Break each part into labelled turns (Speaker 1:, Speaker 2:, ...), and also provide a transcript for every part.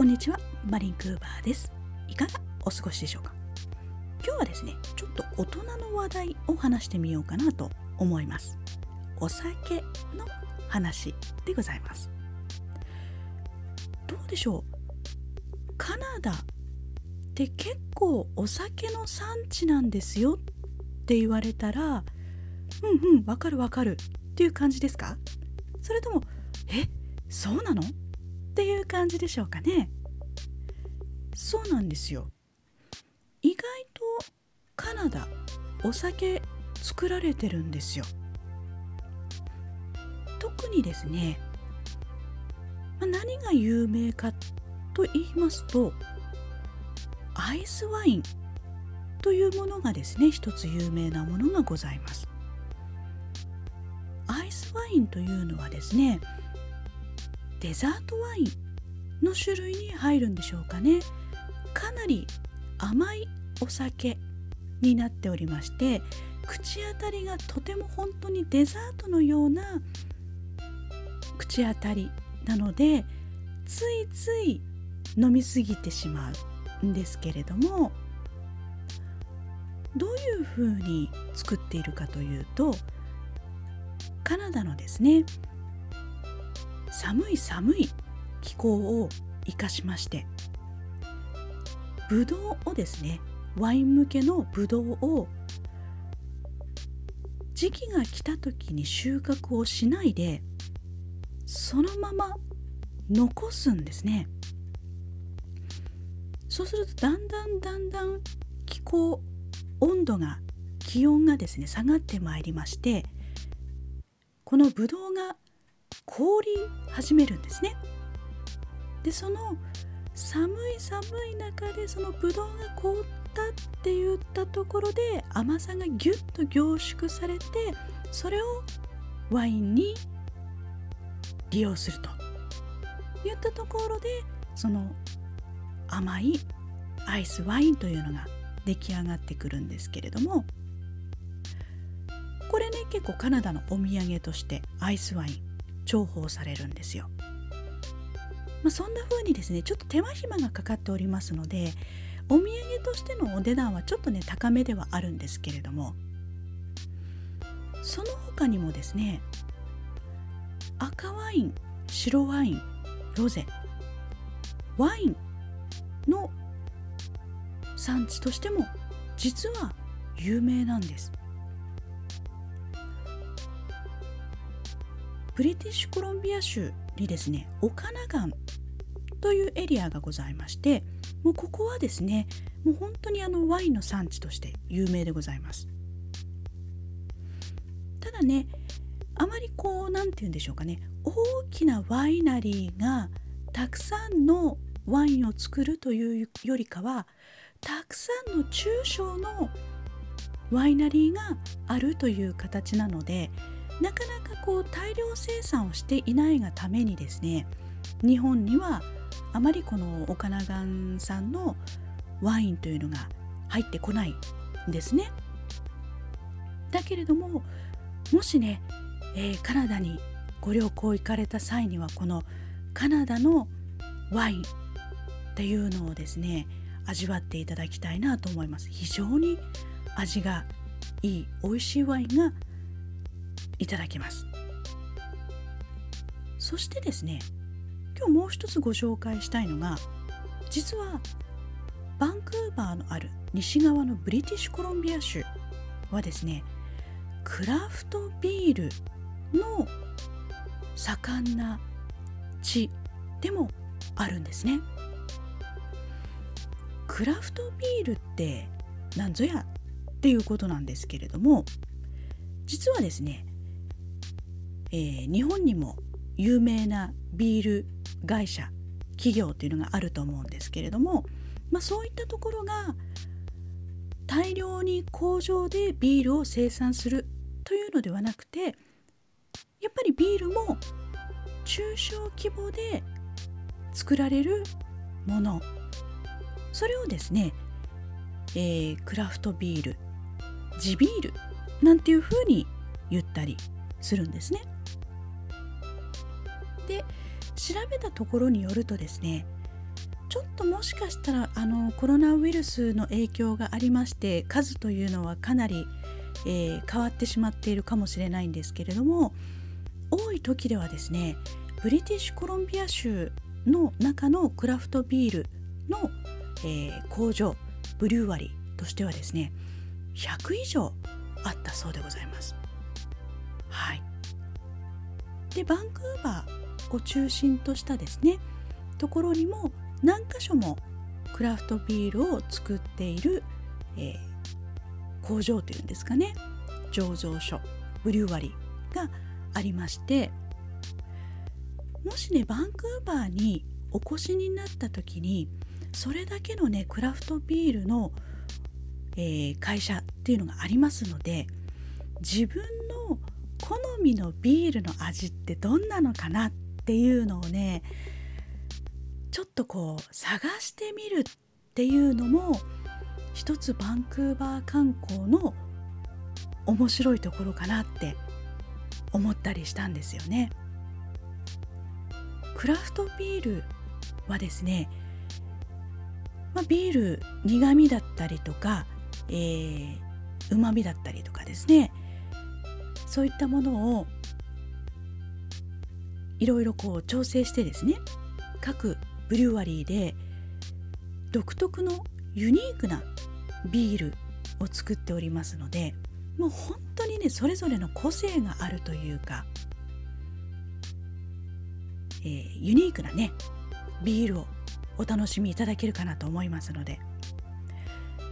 Speaker 1: こんにちは。マリンクーバーです。いかがお過ごしでしょうか？今日はですねちょっと大人の話題を話してみようかなと思います。お酒の話でございます。どうでしょう？カナダって結構お酒の産地なんですよって言われたらうんうんわかるわかるっていう感じですか？それともえそうなの？っていう感じでしょうかね。そうなんですよ。意外とカナダお酒作られてるんですよ。特にですね、ま、何が有名かと言いますとアイスワインというものがですね一つ有名なものがございます。アイスワインというのはですねデザートワインの種類に入るんでしょうかね。かなり甘いお酒になっておりまして口当たりがとても本当にデザートのような口当たりなのでついつい飲みすぎてしまうんですけれどもどういうふうに作っているかというとカナダのですね寒い寒い気候を生かしましてブドウをですねワイン向けのブドウを時期が来た時に収穫をしないでそのまま残すんですね。そうするとだんだんだんだん気候温度が気温がですね下がってまいりましてこのブドウが凍り始めるんですね。でその寒い寒い中でそのブドウが凍ったって言ったところで甘さがギュッと凝縮されてそれをワインに利用するといったところでその甘いアイスワインというのが出来上がってくるんですけれどもこれね結構カナダのお土産としてアイスワイン重宝されるんですよ。まあ、そんな風にですねちょっと手間暇がかかっておりますのでお土産としてのお値段はちょっとね高めではあるんですけれどもその他にもですね赤ワイン白ワインロゼワインの産地としても実は有名なんですブリティッシュコロンビア州にですねオカナガンというエリアがございましてもうここはですねもう本当にあのワインの産地として有名でございます。ただねあまりこう何て言うんでしょうかね大きなワイナリーがたくさんのワインを作るというよりかはたくさんの中小のワイナリーがあるという形なのでこう大量生産をしていないがためにですね日本にはあまりこのオカナガン産のワインというのが入ってこないんですね。だけれどももしね、えー、カナダにご旅行行かれた際にはこのカナダのワインっていうのをですね味わっていただきたいなと思います非常に味がいい美味しいワインがいただけます。そしてですね今日もう一つご紹介したいのが実はバンクーバーのある西側のブリティッシュコロンビア州はですねクラフトビールの盛んな地でもあるんですね。クラフトビールって何ぞやっていうことなんですけれども実はですね、えー、日本にも有名なビール会社企業というのがあると思うんですけれども、まあ、そういったところが大量に工場でビールを生産するというのではなくてやっぱりビールも中小規模で作られるものそれをですね、えー、クラフトビール地ビールなんていうふうに言ったりするんですね。で調べたところによるとですねちょっともしかしたらあのコロナウイルスの影響がありまして数というのはかなり、えー、変わってしまっているかもしれないんですけれども多い時ではですねブリティッシュコロンビア州の中のクラフトビールの、えー、工場ブリュワリーとしてはですね100以上あったそうでございます。はい、でバンクーバーを中心としたですねところにも何箇所もクラフトビールを作っている、えー、工場というんですかね醸造所ブリュワリがありましてもしねバンクーバーにお越しになった時にそれだけのねクラフトビールの、えー、会社っていうのがありますので自分の好みのビールの味ってどんなのかなっていうのをねちょっとこう探してみるっていうのも一つバンクーバー観光の面白いところかなって思ったりしたんですよね。クラフトビールはですね、まあ、ビール苦味だったりとかうま、みだったりとかですねそういったものをいろいろこう調整してですね各ブリュワリーで独特のユニークなビールを作っておりますのでもう本当にねそれぞれの個性があるというか、えー、ユニークなねビールをお楽しみいただけるかなと思いますので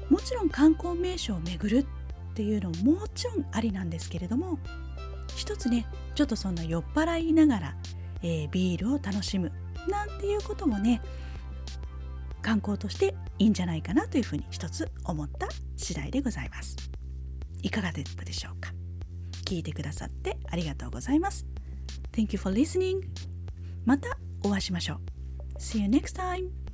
Speaker 1: もちろん観光名所を巡るっていうのももちろんありなんですけれども一つねちょっとそんな酔っ払いながら、えー、ビールを楽しむ。なんていうこともね観光としていいんじゃないかなというふうに一つ思った次第でございます。いかがだったでしょうか？聞いてくださってありがとうございます。Thank you for listening またお会いしましょう。See you next time